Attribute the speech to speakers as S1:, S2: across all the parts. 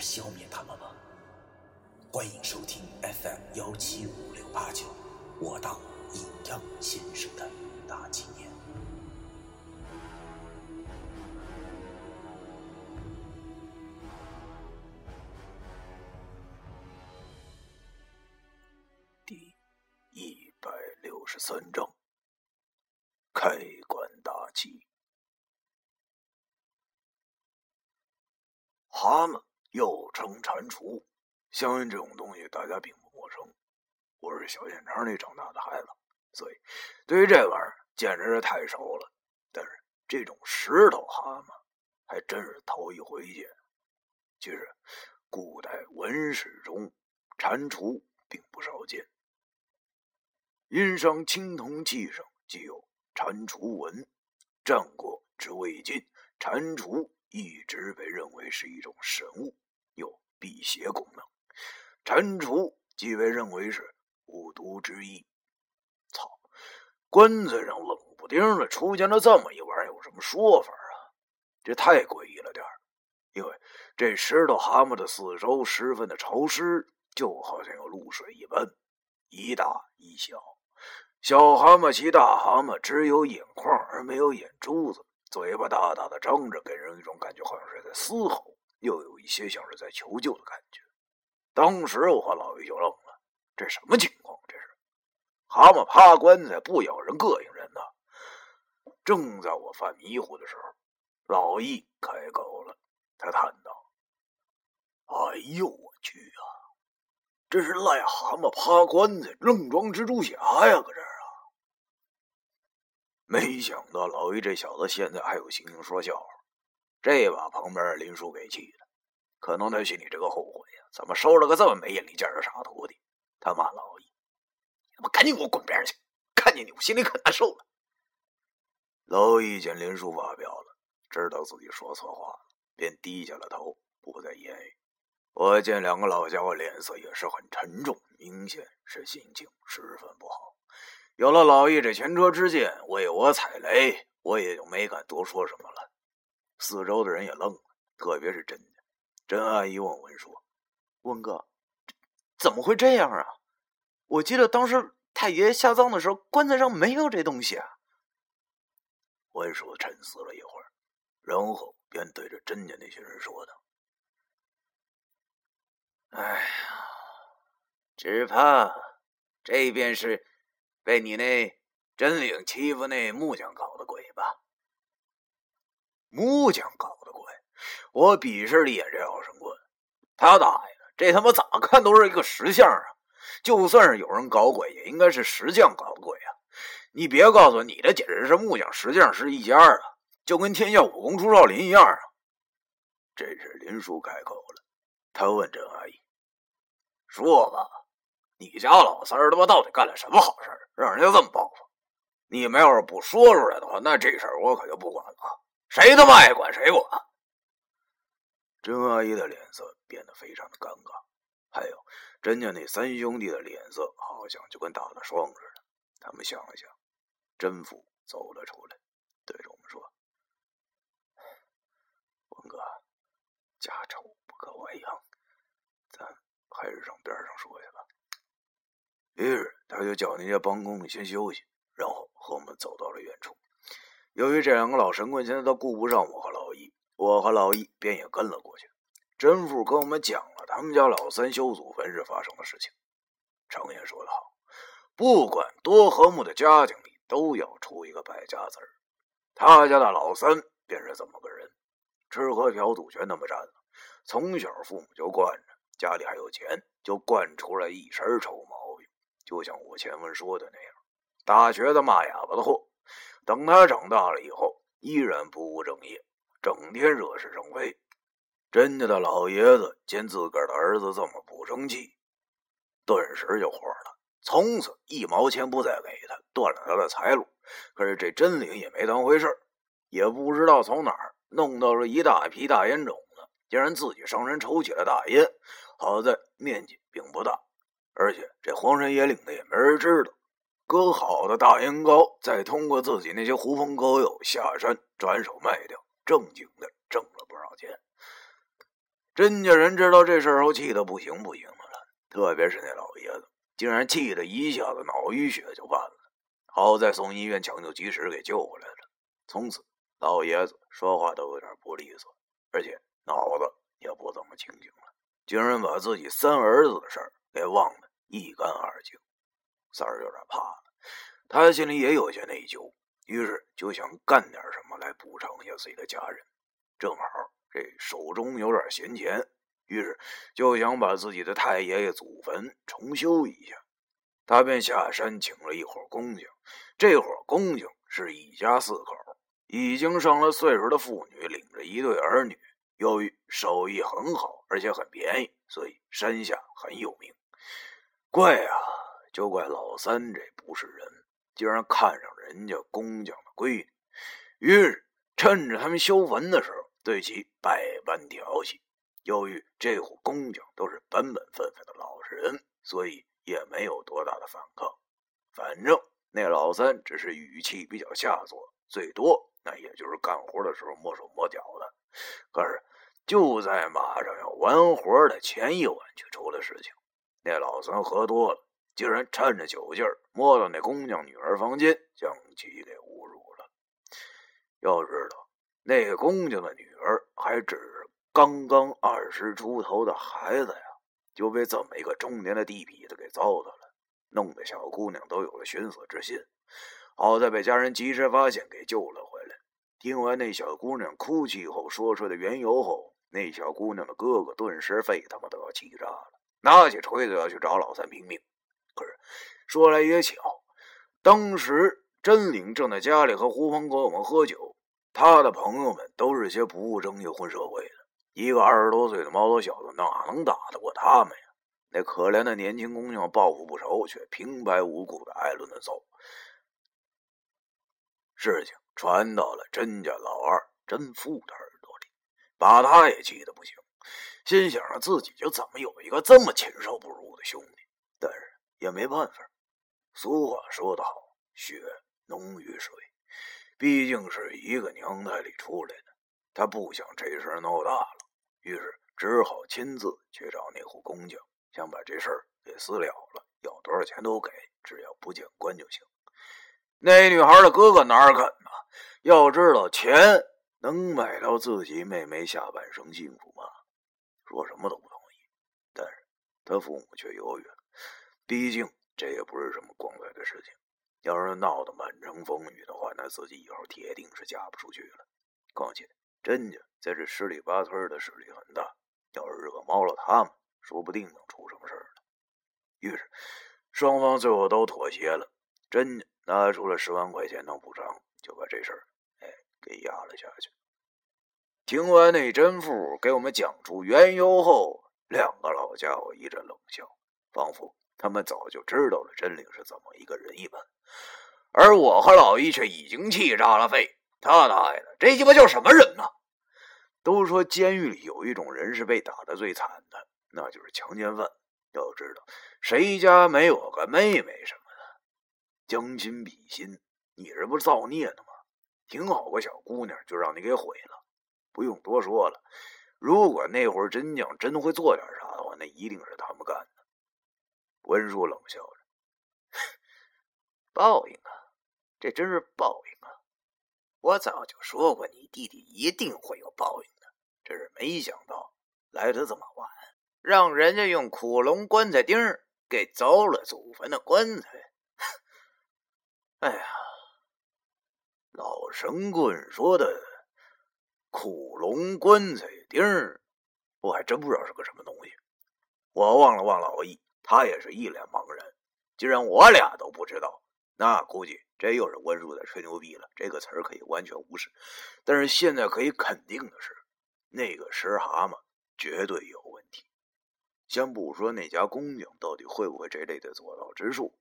S1: 消灭他们吗？欢迎收听 FM 幺七五六八九，我当阴阳先生的大纪念。
S2: 第一百六十三章，开关大吉。蛤蟆又称蟾蜍，相信这种东西大家并不陌生。我是小县城里长大的孩子，所以对于这玩意儿简直是太熟了。但是这种石头蛤蟆还真是头一回见。其实，古代文史中蟾蜍并不少见。殷商青铜器上既有蟾蜍纹，战国至魏晋，蟾蜍一直被认为是一种神物，有辟邪功能。蟾蜍即被认为是五毒之一。操！棺材上冷不丁的出现了这么一玩意儿，有什么说法啊？这太诡异了点儿。因为这石头蛤蟆的四周十分的潮湿，就好像有露水一般，一大一小。小蛤蟆骑大蛤蟆只有眼眶而没有眼珠子，嘴巴大大的张着，给人一种感觉好像是在嘶吼，又有一些像是在求救的感觉。当时我和老易就愣了，这什么情况？这是蛤蟆趴棺材不咬人膈应人呢？正在我犯迷糊的时候，老易开口了，他叹道：“哎呦我去啊！这是癞蛤蟆趴棺材，愣装蜘蛛侠呀！搁这儿。”没想到老于这小子现在还有心情说笑话，这把旁边林叔给气的，可能他心里这个后悔呀，怎么收了个这么没眼力见的傻徒弟？他骂老易：“他妈赶紧给我滚边去！看见你我心里可难受了。”老易见林叔发飙了，知道自己说错话了，便低下了头，不再言语。我见两个老家伙脸色也是很沉重，明显是心情十分不好。有了老易这前车之鉴，为我踩雷，我也就没敢多说什么了。四周的人也愣了，特别是甄家。甄阿姨问文说：“
S3: 文哥，怎么会这样啊？我记得当时太爷爷下葬的时候，棺材上没有这东西啊。”
S2: 文叔沉思了一会儿，然后便对着甄家那些人说道：“
S4: 哎呀，只怕这便是……”被你那真领欺负那木匠搞的鬼吧？
S2: 木匠搞的鬼！我鄙视了一眼这老神棍，他大爷的，这他妈咋看都是一个石像啊！就算是有人搞鬼，也应该是石匠搞的鬼啊！你别告诉我你这简直是木匠石匠是一家啊，就跟天下武功出少林一样啊！这时林叔开口了，他问郑阿姨：“说吧。”你家老三他妈到底干了什么好事让人家这么报复？你们要是不说出来的话，那这事儿我可就不管了。谁他妈爱管谁管。甄阿姨的脸色变得非常的尴尬，还有甄家那三兄弟的脸色好像就跟打了霜似的。他们想了想，甄父走了出来，对着我们说：“文哥，家丑不可外扬，咱还是上边上说去吧。”于是他就叫那些帮工先休息，然后和我们走到了远处。由于这两个老神棍现在都顾不上我和老易，我和老易便也跟了过去。甄父跟我们讲了他们家老三修祖坟时发生的事情。常言说得好，不管多和睦的家庭里，都要出一个败家子儿。他家的老三便是这么个人，吃喝嫖赌全那么占了，从小父母就惯着，家里还有钱，就惯出来一身臭毛病。就像我前文说的那样，大瘸子骂哑巴的货。等他长大了以后，依然不务正业，整天惹是生非。甄家的老爷子见自个儿的儿子这么不争气，顿时就火了，从此一毛钱不再给他，断了他的财路。可是这真领也没当回事也不知道从哪儿弄到了一大批大烟种子，竟然自己上山抽起了大烟。好在面积并不大，而且这荒山野岭的也没人知道。割好的大烟膏，再通过自己那些狐朋狗友下山转手卖掉，正经的挣了不少钱。甄家人知道这事儿后，气得不行不行的了。特别是那老爷子，竟然气得一下子脑淤血就犯了。好在送医院抢救及时，给救回来了。从此，老爷子说话都有点不利索，而且脑子也不怎么清醒了，竟然把自己三儿子的事儿给忘得一干二净。三儿有点怕了，他心里也有些内疚，于是就想干点什么来补偿一下自己的家人。正好这手中有点闲钱，于是就想把自己的太爷爷祖坟重修一下。他便下山请了一伙工匠，这伙工匠是一家四口，已经上了岁数的妇女领着一对儿女。由于手艺很好，而且很便宜，所以山下很有名。怪啊！就怪老三这不是人，竟然看上人家工匠的闺女，于是趁着他们修坟的时候，对其百般调戏。由于这户工匠都是本本分分的老实人，所以也没有多大的反抗。反正那老三只是语气比较下作，最多那也就是干活的时候摸手摸脚的。可是就在马上要完活的前一晚，却出了事情。那老三喝多了。竟然趁着酒劲儿摸到那工匠女儿房间，将其给侮辱了。要知道，那个工匠的女儿还只是刚刚二十出头的孩子呀，就被这么一个中年的地痞子给糟蹋了，弄得小姑娘都有了寻死之心。好在被家人及时发现，给救了回来。听完那小姑娘哭泣后说出的缘由后，那小姑娘的哥哥顿时肺他妈都要气炸了，拿起锤子要去找老三拼命。可是说来也巧，当时真领正在家里和狐朋狗友们喝酒，他的朋友们都是些不务正业、混社会的。一个二十多岁的毛头小子哪能打得过他们呀？那可怜的年轻姑娘报复不仇，却平白无故的挨顿揍。事情传到了甄家老二甄富的耳朵里，把他也气得不行，心想着自己就怎么有一个这么禽兽不如的兄弟，但是。也没办法，俗话说得好，血浓于水，毕竟是一个娘胎里出来的，他不想这事闹大了，于是只好亲自去找那户工匠，想把这事儿给私了了，要多少钱都给，只要不见官就行。那女孩的哥哥哪儿肯呢？要知道，钱能买到自己妹妹下半生幸福吗？说什么都不同意，但是他父母却犹豫了。毕竟这也不是什么光彩的事情，要是闹得满城风雨的话，那自己以后铁定是嫁不出去了。况且甄家在这十里八村的势力很大，要是惹毛了他们，说不定能出什么事儿呢。于是双方最后都妥协了，甄家拿出了十万块钱当补偿，就把这事儿哎给压了下去。听完那甄富给我们讲出缘由后，两个老家伙一阵冷笑，仿佛。他们早就知道了真灵是怎么一个人一般，而我和老易却已经气炸了肺。他大爷的，这鸡巴叫什么人呢？都说监狱里有一种人是被打的最惨的，那就是强奸犯。要知道，谁家没有个妹妹什么的？将心比心，你这不是造孽呢吗？挺好个小姑娘，就让你给毁了。不用多说了，如果那会儿真将真会做点啥的话，那一定是他们干的。文叔冷笑着：“报应啊，这真是报应啊！我早就说过，你弟弟一定会有报应的，只是没想到来的这么晚，让人家用苦龙棺材钉给凿了祖坟的棺材。哎呀，老神棍说的苦龙棺材钉我还真不知道是个什么东西。我望了望老易。”他也是一脸茫然，既然我俩都不知道，那估计这又是温叔在吹牛逼了。这个词儿可以完全无视，但是现在可以肯定的是，那个石蛤蟆绝对有问题。先不说那家工匠到底会不会这类的做到之术，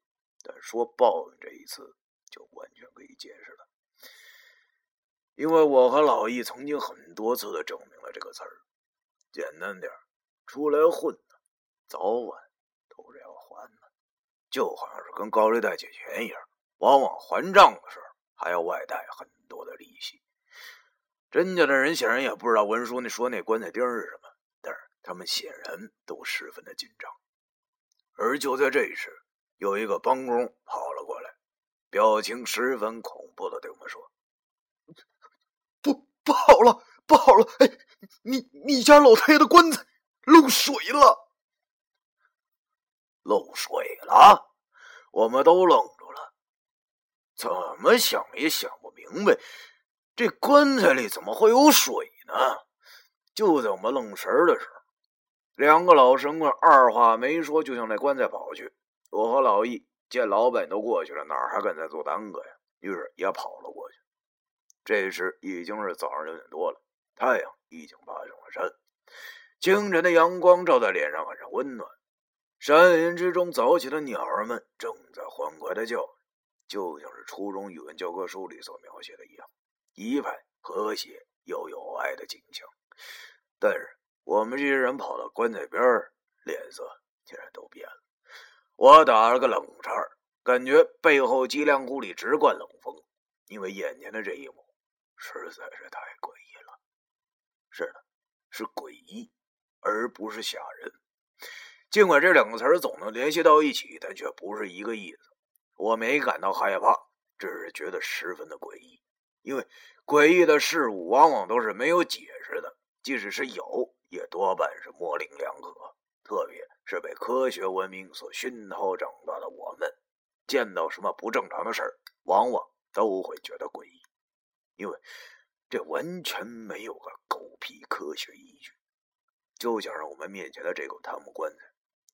S2: 但说报应这一次就完全可以解释了。因为我和老易曾经很多次的证明了这个词儿。简单点儿出来混的，早晚都是要还的，就好像是跟高利贷借钱一样，往往还账的时候还要外带很多的利息。甄家的人显然也不知道文书那说那棺材钉是什么，但是他们显然都十分的紧张。而就在这时，有一个帮工跑了过来，表情十分恐怖的对我们说：“
S3: 不，好了，不好了！哎，你你家老太爷的棺材漏水了，
S2: 漏水了！”我们都愣住了，怎么想也想不明白。这棺材里怎么会有水呢？就在我们愣神的时候，两个老神棍二话没说就向那棺材跑去。我和老易见老板都过去了，哪还敢再做耽搁呀？于是也跑了过去。这时已经是早上六点多了，太阳已经爬上了山，清晨的阳光照在脸上很是温暖。山林之中早起的鸟儿们正在欢快的叫，就像是初中语文教科书里所描写的一样。一派和谐又有爱的景象，但是我们这些人跑到棺材边儿，脸色竟然都变了。我打了个冷颤，感觉背后脊梁骨里直灌冷风，因为眼前的这一幕实在是太诡异了。是的，是诡异，而不是吓人。尽管这两个词儿总能联系到一起，但却不是一个意思。我没感到害怕，只是觉得十分的诡异。因为诡异的事物往往都是没有解释的，即使是有，也多半是模棱两可。特别是被科学文明所熏陶长大的我们，见到什么不正常的事儿，往往都会觉得诡异，因为这完全没有个狗屁科学依据。就像是我们面前的这口檀木棺材，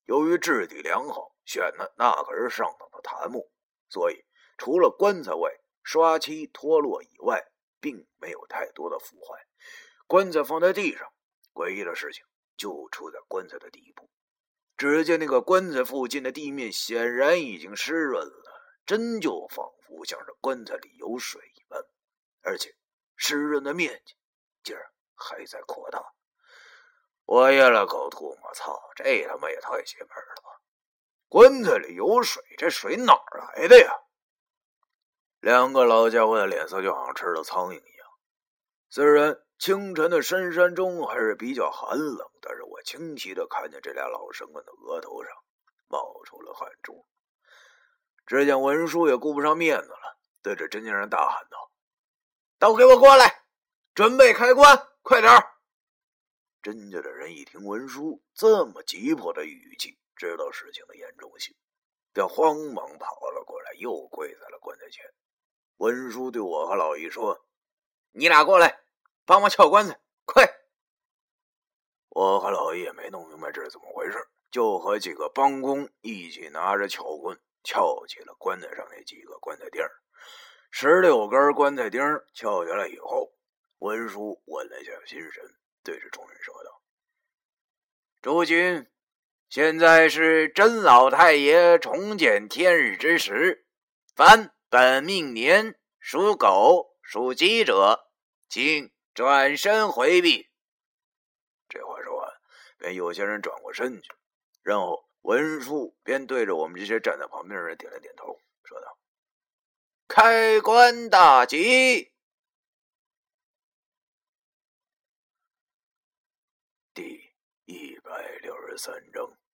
S2: 由于质地良好，选的那可是上等的檀木，所以除了棺材外，刷漆脱落以外，并没有太多的腐坏。棺材放在地上，诡异的事情就出在棺材的底部。只见那个棺材附近的地面显然已经湿润了，真就仿佛像是棺材里有水，而且湿润的面积竟然还在扩大。我咽了口唾沫，操，这他妈也太邪门了吧！棺材里有水，这水哪儿来的呀？两个老家伙的脸色就好像吃了苍蝇一样。虽然清晨的深山中还是比较寒冷，但是我清晰的看见这俩老神棍的额头上冒出了汗珠。只见文书也顾不上面子了，对着真经人大喊道：“都给我过来，准备开棺，快点儿！”甄家的人一听文书这么急迫的语气，知道事情的严重性，便慌忙跑了过来，又跪在了棺材前。文书对我和老姨说：“你俩过来，帮忙撬棺材，快！”我和老姨也没弄明白这是怎么回事，就和几个帮工一起拿着撬棍撬起了棺材上那几个棺材钉十六根棺材钉撬下来以后，文书稳了下心神，对着众人说道：“诸君，现在是甄老太爷重见天日之时，凡……”本命年属狗、属鸡者，请转身回避。这话说完，便有些人转过身去，然后文书便对着我们这些站在旁边的人点了点头，说道：“开棺大吉。”第一百六十三章。